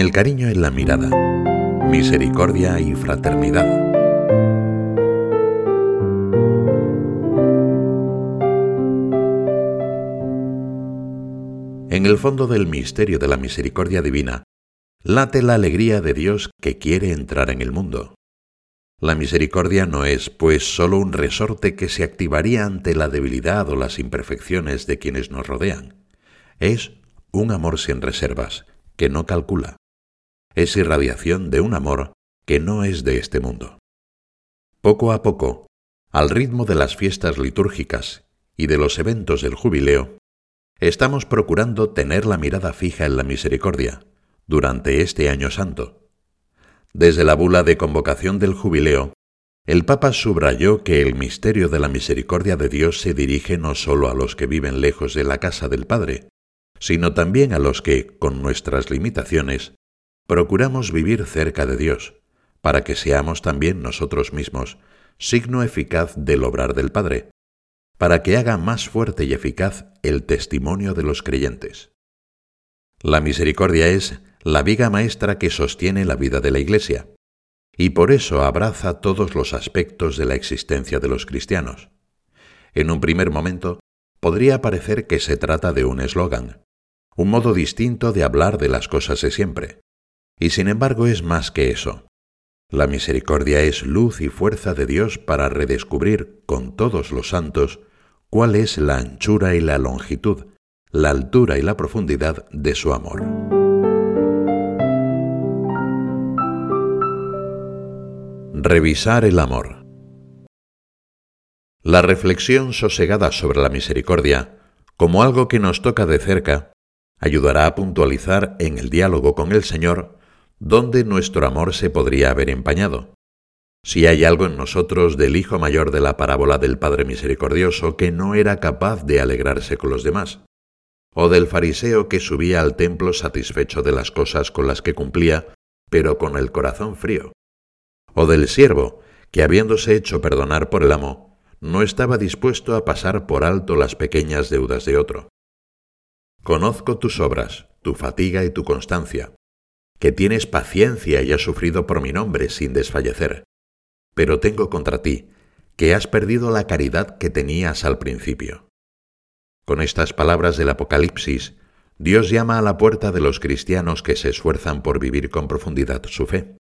el cariño en la mirada, misericordia y fraternidad. En el fondo del misterio de la misericordia divina, late la alegría de Dios que quiere entrar en el mundo. La misericordia no es, pues, sólo un resorte que se activaría ante la debilidad o las imperfecciones de quienes nos rodean. Es un amor sin reservas, que no calcula. Es irradiación de un amor que no es de este mundo. Poco a poco, al ritmo de las fiestas litúrgicas y de los eventos del jubileo, estamos procurando tener la mirada fija en la misericordia durante este año santo. Desde la bula de convocación del jubileo, el Papa subrayó que el misterio de la misericordia de Dios se dirige no solo a los que viven lejos de la casa del Padre, sino también a los que, con nuestras limitaciones, procuramos vivir cerca de Dios, para que seamos también nosotros mismos signo eficaz del obrar del Padre, para que haga más fuerte y eficaz el testimonio de los creyentes. La misericordia es la viga maestra que sostiene la vida de la Iglesia, y por eso abraza todos los aspectos de la existencia de los cristianos. En un primer momento, podría parecer que se trata de un eslogan, un modo distinto de hablar de las cosas de siempre. Y sin embargo es más que eso. La misericordia es luz y fuerza de Dios para redescubrir con todos los santos cuál es la anchura y la longitud, la altura y la profundidad de su amor. Revisar el amor. La reflexión sosegada sobre la misericordia, como algo que nos toca de cerca, ayudará a puntualizar en el diálogo con el Señor dónde nuestro amor se podría haber empañado. Si hay algo en nosotros del hijo mayor de la parábola del Padre Misericordioso que no era capaz de alegrarse con los demás, o del fariseo que subía al templo satisfecho de las cosas con las que cumplía, pero con el corazón frío, o del siervo que habiéndose hecho perdonar por el amo, no estaba dispuesto a pasar por alto las pequeñas deudas de otro. Conozco tus obras, tu fatiga y tu constancia, que tienes paciencia y has sufrido por mi nombre sin desfallecer. Pero tengo contra ti, que has perdido la caridad que tenías al principio. Con estas palabras del Apocalipsis, Dios llama a la puerta de los cristianos que se esfuerzan por vivir con profundidad su fe.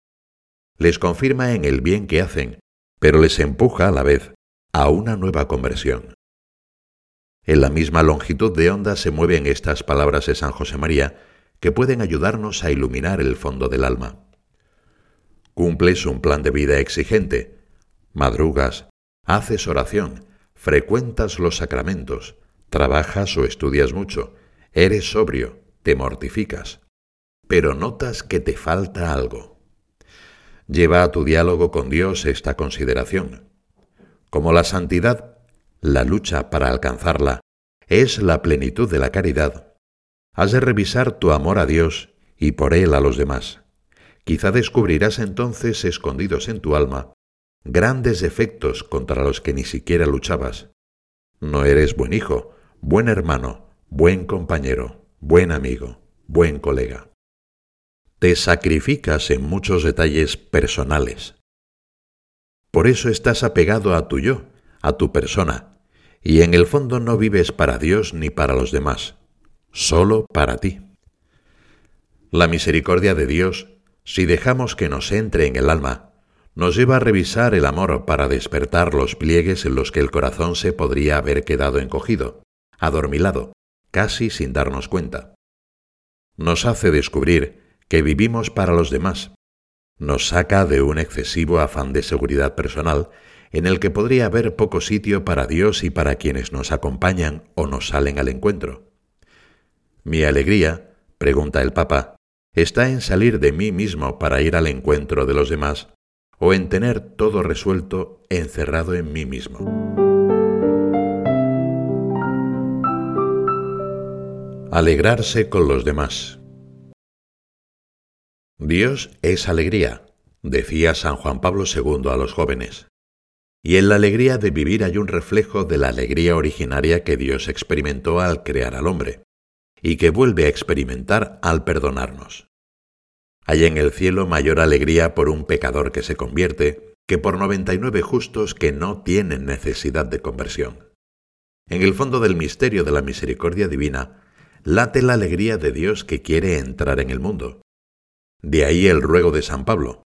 Les confirma en el bien que hacen, pero les empuja a la vez a una nueva conversión. En la misma longitud de onda se mueven estas palabras de San José María, que pueden ayudarnos a iluminar el fondo del alma. Cumples un plan de vida exigente, madrugas, haces oración, frecuentas los sacramentos, trabajas o estudias mucho, eres sobrio, te mortificas, pero notas que te falta algo. Lleva a tu diálogo con Dios esta consideración. Como la santidad la lucha para alcanzarla es la plenitud de la caridad, has de revisar tu amor a Dios y por él a los demás. Quizá descubrirás entonces escondidos en tu alma grandes defectos contra los que ni siquiera luchabas. No eres buen hijo, buen hermano, buen compañero, buen amigo, buen colega. Te sacrificas en muchos detalles personales. Por eso estás apegado a tu yo, a tu persona, y en el fondo no vives para Dios ni para los demás, solo para ti. La misericordia de Dios, si dejamos que nos entre en el alma, nos lleva a revisar el amor para despertar los pliegues en los que el corazón se podría haber quedado encogido, adormilado, casi sin darnos cuenta. Nos hace descubrir que vivimos para los demás. Nos saca de un excesivo afán de seguridad personal en el que podría haber poco sitio para Dios y para quienes nos acompañan o nos salen al encuentro. Mi alegría, pregunta el Papa, está en salir de mí mismo para ir al encuentro de los demás o en tener todo resuelto encerrado en mí mismo. Alegrarse con los demás. Dios es alegría, decía San Juan Pablo II a los jóvenes. Y en la alegría de vivir hay un reflejo de la alegría originaria que Dios experimentó al crear al hombre, y que vuelve a experimentar al perdonarnos. Hay en el cielo mayor alegría por un pecador que se convierte que por 99 justos que no tienen necesidad de conversión. En el fondo del misterio de la misericordia divina late la alegría de Dios que quiere entrar en el mundo. De ahí el ruego de San Pablo,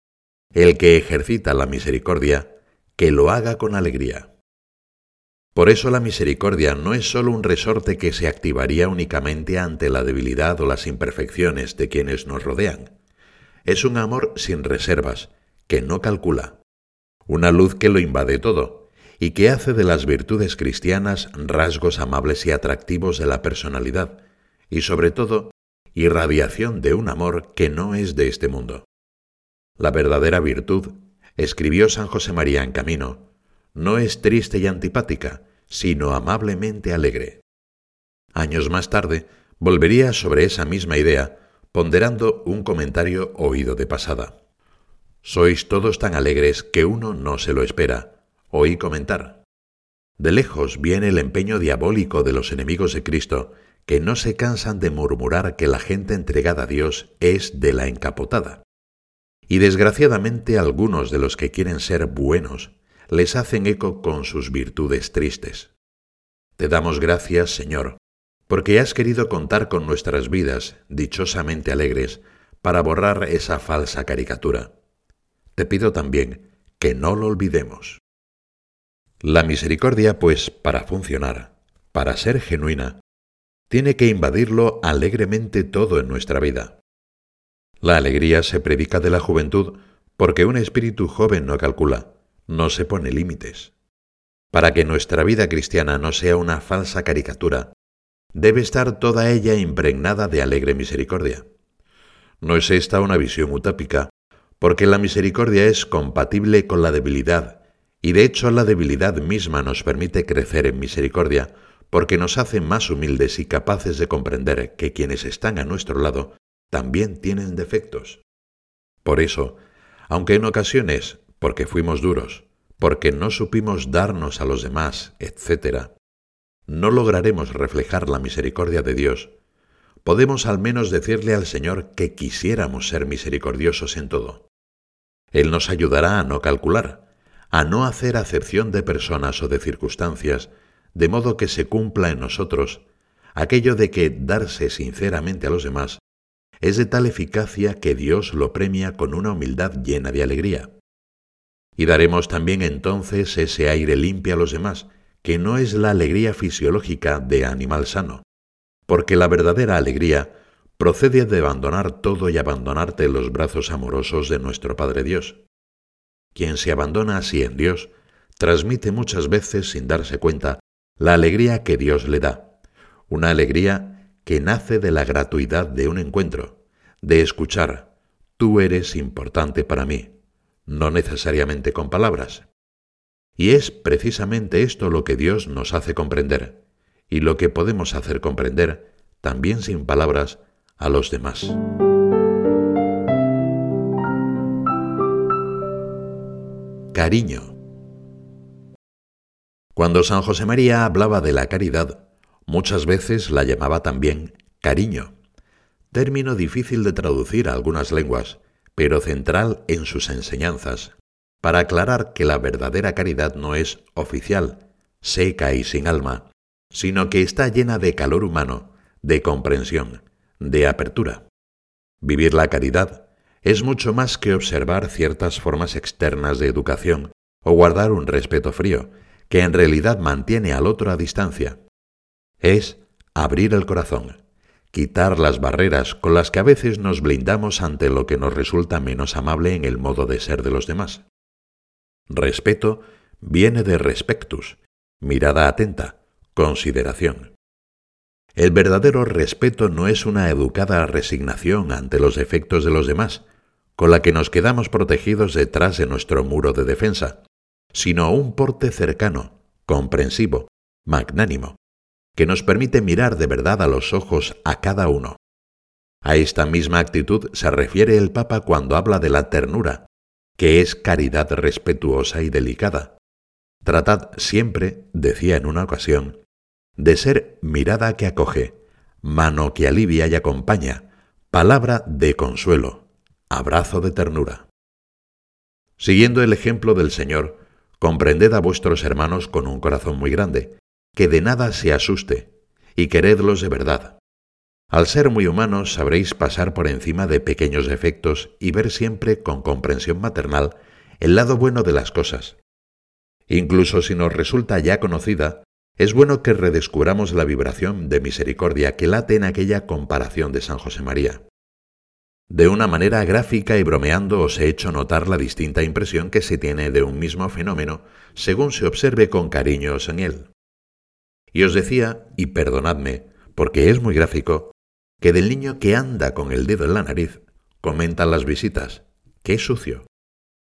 el que ejercita la misericordia, que lo haga con alegría. Por eso la misericordia no es sólo un resorte que se activaría únicamente ante la debilidad o las imperfecciones de quienes nos rodean es un amor sin reservas, que no calcula, una luz que lo invade todo y que hace de las virtudes cristianas rasgos amables y atractivos de la personalidad, y sobre todo, irradiación de un amor que no es de este mundo. La verdadera virtud, escribió San José María en Camino, no es triste y antipática, sino amablemente alegre. Años más tarde, volvería sobre esa misma idea ponderando un comentario oído de pasada. Sois todos tan alegres que uno no se lo espera. Oí comentar. De lejos viene el empeño diabólico de los enemigos de Cristo, que no se cansan de murmurar que la gente entregada a Dios es de la encapotada. Y desgraciadamente algunos de los que quieren ser buenos les hacen eco con sus virtudes tristes. Te damos gracias, Señor, porque has querido contar con nuestras vidas, dichosamente alegres, para borrar esa falsa caricatura. Te pido también que no lo olvidemos. La misericordia, pues, para funcionar, para ser genuina, tiene que invadirlo alegremente todo en nuestra vida. La alegría se predica de la juventud porque un espíritu joven no calcula, no se pone límites. Para que nuestra vida cristiana no sea una falsa caricatura, debe estar toda ella impregnada de alegre misericordia. No es esta una visión utópica, porque la misericordia es compatible con la debilidad, y de hecho la debilidad misma nos permite crecer en misericordia, porque nos hace más humildes y capaces de comprender que quienes están a nuestro lado también tienen defectos. Por eso, aunque en ocasiones, porque fuimos duros, porque no supimos darnos a los demás, etc., no lograremos reflejar la misericordia de Dios, podemos al menos decirle al Señor que quisiéramos ser misericordiosos en todo. Él nos ayudará a no calcular, a no hacer acepción de personas o de circunstancias, de modo que se cumpla en nosotros aquello de que darse sinceramente a los demás es de tal eficacia que Dios lo premia con una humildad llena de alegría. Y daremos también entonces ese aire limpio a los demás, que no es la alegría fisiológica de animal sano, porque la verdadera alegría procede de abandonar todo y abandonarte en los brazos amorosos de nuestro Padre Dios. Quien se abandona así en Dios, transmite muchas veces sin darse cuenta la alegría que Dios le da, una alegría que nace de la gratuidad de un encuentro, de escuchar, tú eres importante para mí, no necesariamente con palabras, y es precisamente esto lo que Dios nos hace comprender, y lo que podemos hacer comprender, también sin palabras, a los demás. Cariño. Cuando San José María hablaba de la caridad, muchas veces la llamaba también cariño, término difícil de traducir a algunas lenguas, pero central en sus enseñanzas, para aclarar que la verdadera caridad no es oficial, seca y sin alma, sino que está llena de calor humano, de comprensión, de apertura. Vivir la caridad es mucho más que observar ciertas formas externas de educación o guardar un respeto frío, que en realidad mantiene al otro a distancia. Es abrir el corazón, quitar las barreras con las que a veces nos blindamos ante lo que nos resulta menos amable en el modo de ser de los demás. Respeto viene de respectus, mirada atenta, consideración. El verdadero respeto no es una educada resignación ante los defectos de los demás, con la que nos quedamos protegidos detrás de nuestro muro de defensa, sino un porte cercano, comprensivo, magnánimo, que nos permite mirar de verdad a los ojos a cada uno. A esta misma actitud se refiere el Papa cuando habla de la ternura, que es caridad respetuosa y delicada. Tratad siempre, decía en una ocasión, de ser mirada que acoge, mano que alivia y acompaña, palabra de consuelo, abrazo de ternura. Siguiendo el ejemplo del Señor, comprended a vuestros hermanos con un corazón muy grande, que de nada se asuste, y queredlos de verdad. Al ser muy humanos sabréis pasar por encima de pequeños defectos y ver siempre con comprensión maternal el lado bueno de las cosas. Incluso si nos resulta ya conocida, es bueno que redescubramos la vibración de misericordia que late en aquella comparación de San José María. De una manera gráfica y bromeando os he hecho notar la distinta impresión que se tiene de un mismo fenómeno según se observe con cariños en él. Y os decía, y perdonadme, porque es muy gráfico, que del niño que anda con el dedo en la nariz comentan las visitas, qué sucio,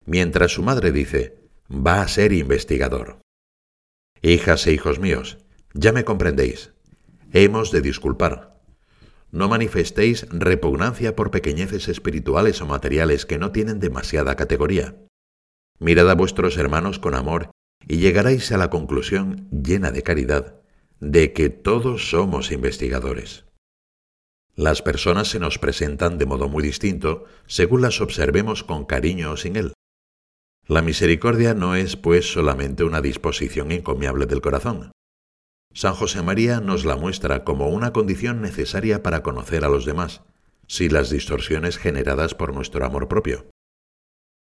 mientras su madre dice, va a ser investigador. Hijas e hijos míos, ya me comprendéis, hemos de disculpar. No manifestéis repugnancia por pequeñeces espirituales o materiales que no tienen demasiada categoría. Mirad a vuestros hermanos con amor y llegaréis a la conclusión llena de caridad de que todos somos investigadores. Las personas se nos presentan de modo muy distinto según las observemos con cariño o sin él. La misericordia no es, pues, solamente una disposición encomiable del corazón. San José María nos la muestra como una condición necesaria para conocer a los demás, sin las distorsiones generadas por nuestro amor propio.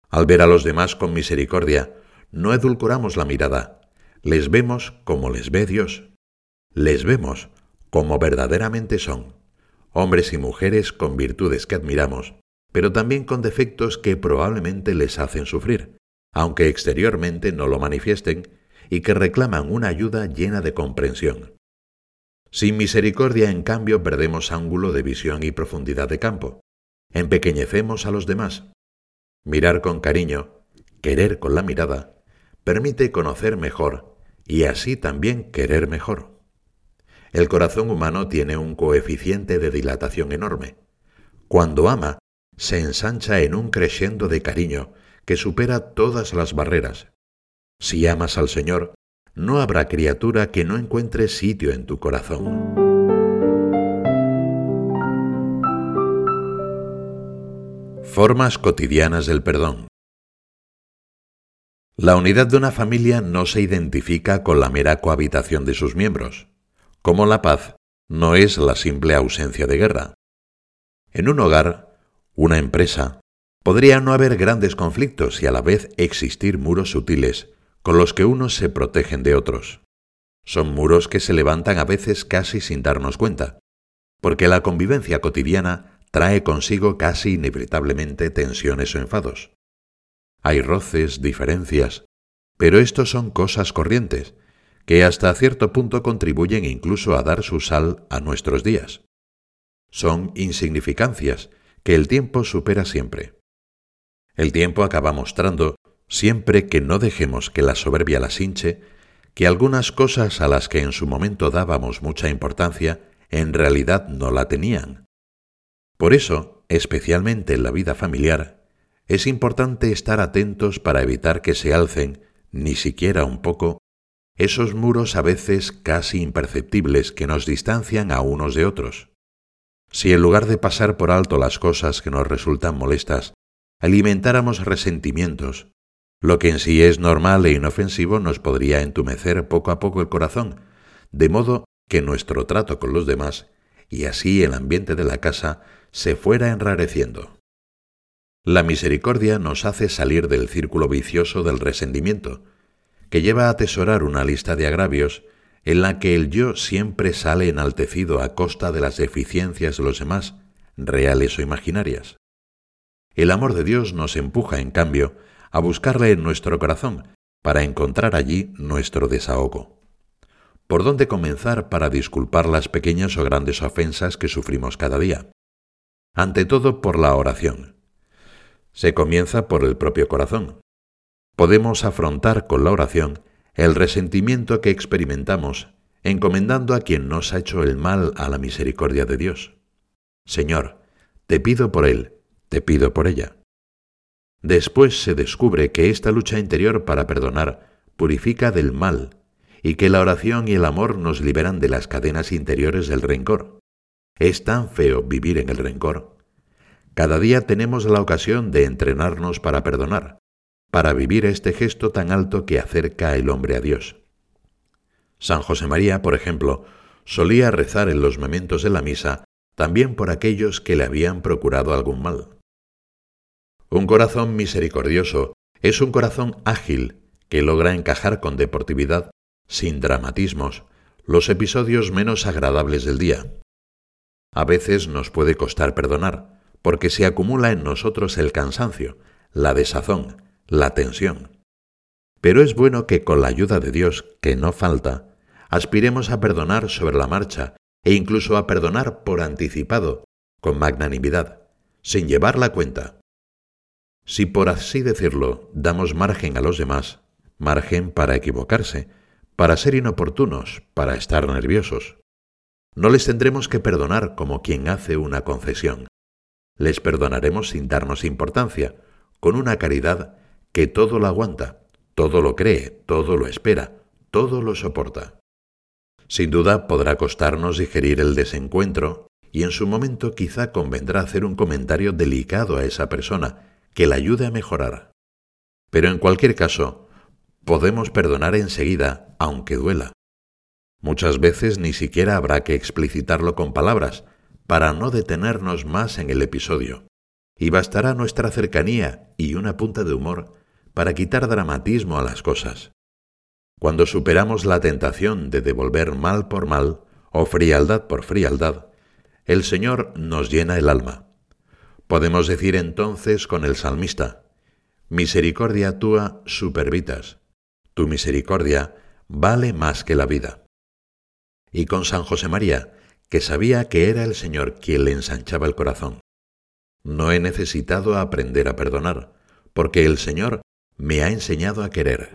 Al ver a los demás con misericordia, no edulcoramos la mirada, les vemos como les ve Dios. Les vemos como verdaderamente son hombres y mujeres con virtudes que admiramos, pero también con defectos que probablemente les hacen sufrir, aunque exteriormente no lo manifiesten, y que reclaman una ayuda llena de comprensión. Sin misericordia, en cambio, perdemos ángulo de visión y profundidad de campo. Empequeñecemos a los demás. Mirar con cariño, querer con la mirada, permite conocer mejor y así también querer mejor. El corazón humano tiene un coeficiente de dilatación enorme. Cuando ama, se ensancha en un crescendo de cariño que supera todas las barreras. Si amas al Señor, no habrá criatura que no encuentre sitio en tu corazón. Formas cotidianas del perdón. La unidad de una familia no se identifica con la mera cohabitación de sus miembros como la paz no es la simple ausencia de guerra. En un hogar, una empresa, podría no haber grandes conflictos y a la vez existir muros sutiles con los que unos se protegen de otros. Son muros que se levantan a veces casi sin darnos cuenta, porque la convivencia cotidiana trae consigo casi inevitablemente tensiones o enfados. Hay roces, diferencias, pero estos son cosas corrientes que hasta cierto punto contribuyen incluso a dar su sal a nuestros días. Son insignificancias que el tiempo supera siempre. El tiempo acaba mostrando, siempre que no dejemos que la soberbia las hinche, que algunas cosas a las que en su momento dábamos mucha importancia, en realidad no la tenían. Por eso, especialmente en la vida familiar, es importante estar atentos para evitar que se alcen, ni siquiera un poco, esos muros a veces casi imperceptibles que nos distancian a unos de otros. Si en lugar de pasar por alto las cosas que nos resultan molestas, alimentáramos resentimientos, lo que en sí es normal e inofensivo nos podría entumecer poco a poco el corazón, de modo que nuestro trato con los demás, y así el ambiente de la casa, se fuera enrareciendo. La misericordia nos hace salir del círculo vicioso del resentimiento, que lleva a atesorar una lista de agravios en la que el yo siempre sale enaltecido a costa de las deficiencias de los demás, reales o imaginarias. El amor de Dios nos empuja, en cambio, a buscarle en nuestro corazón para encontrar allí nuestro desahogo. ¿Por dónde comenzar para disculpar las pequeñas o grandes ofensas que sufrimos cada día? Ante todo por la oración. Se comienza por el propio corazón podemos afrontar con la oración el resentimiento que experimentamos, encomendando a quien nos ha hecho el mal a la misericordia de Dios. Señor, te pido por él, te pido por ella. Después se descubre que esta lucha interior para perdonar purifica del mal y que la oración y el amor nos liberan de las cadenas interiores del rencor. Es tan feo vivir en el rencor. Cada día tenemos la ocasión de entrenarnos para perdonar, para vivir este gesto tan alto que acerca el hombre a Dios. San José María, por ejemplo, solía rezar en los momentos de la misa también por aquellos que le habían procurado algún mal. Un corazón misericordioso es un corazón ágil que logra encajar con deportividad, sin dramatismos, los episodios menos agradables del día. A veces nos puede costar perdonar, porque se acumula en nosotros el cansancio, la desazón, la tensión. Pero es bueno que con la ayuda de Dios, que no falta, aspiremos a perdonar sobre la marcha e incluso a perdonar por anticipado, con magnanimidad, sin llevar la cuenta. Si por así decirlo damos margen a los demás, margen para equivocarse, para ser inoportunos, para estar nerviosos, no les tendremos que perdonar como quien hace una concesión. Les perdonaremos sin darnos importancia, con una caridad que todo lo aguanta, todo lo cree, todo lo espera, todo lo soporta. Sin duda podrá costarnos digerir el desencuentro y en su momento quizá convendrá hacer un comentario delicado a esa persona que la ayude a mejorar. Pero en cualquier caso, podemos perdonar enseguida, aunque duela. Muchas veces ni siquiera habrá que explicitarlo con palabras, para no detenernos más en el episodio, y bastará nuestra cercanía y una punta de humor para quitar dramatismo a las cosas. Cuando superamos la tentación de devolver mal por mal o frialdad por frialdad, el Señor nos llena el alma. Podemos decir entonces con el salmista, Misericordia tua supervitas, tu misericordia vale más que la vida. Y con San José María, que sabía que era el Señor quien le ensanchaba el corazón. No he necesitado aprender a perdonar, porque el Señor me ha enseñado a querer.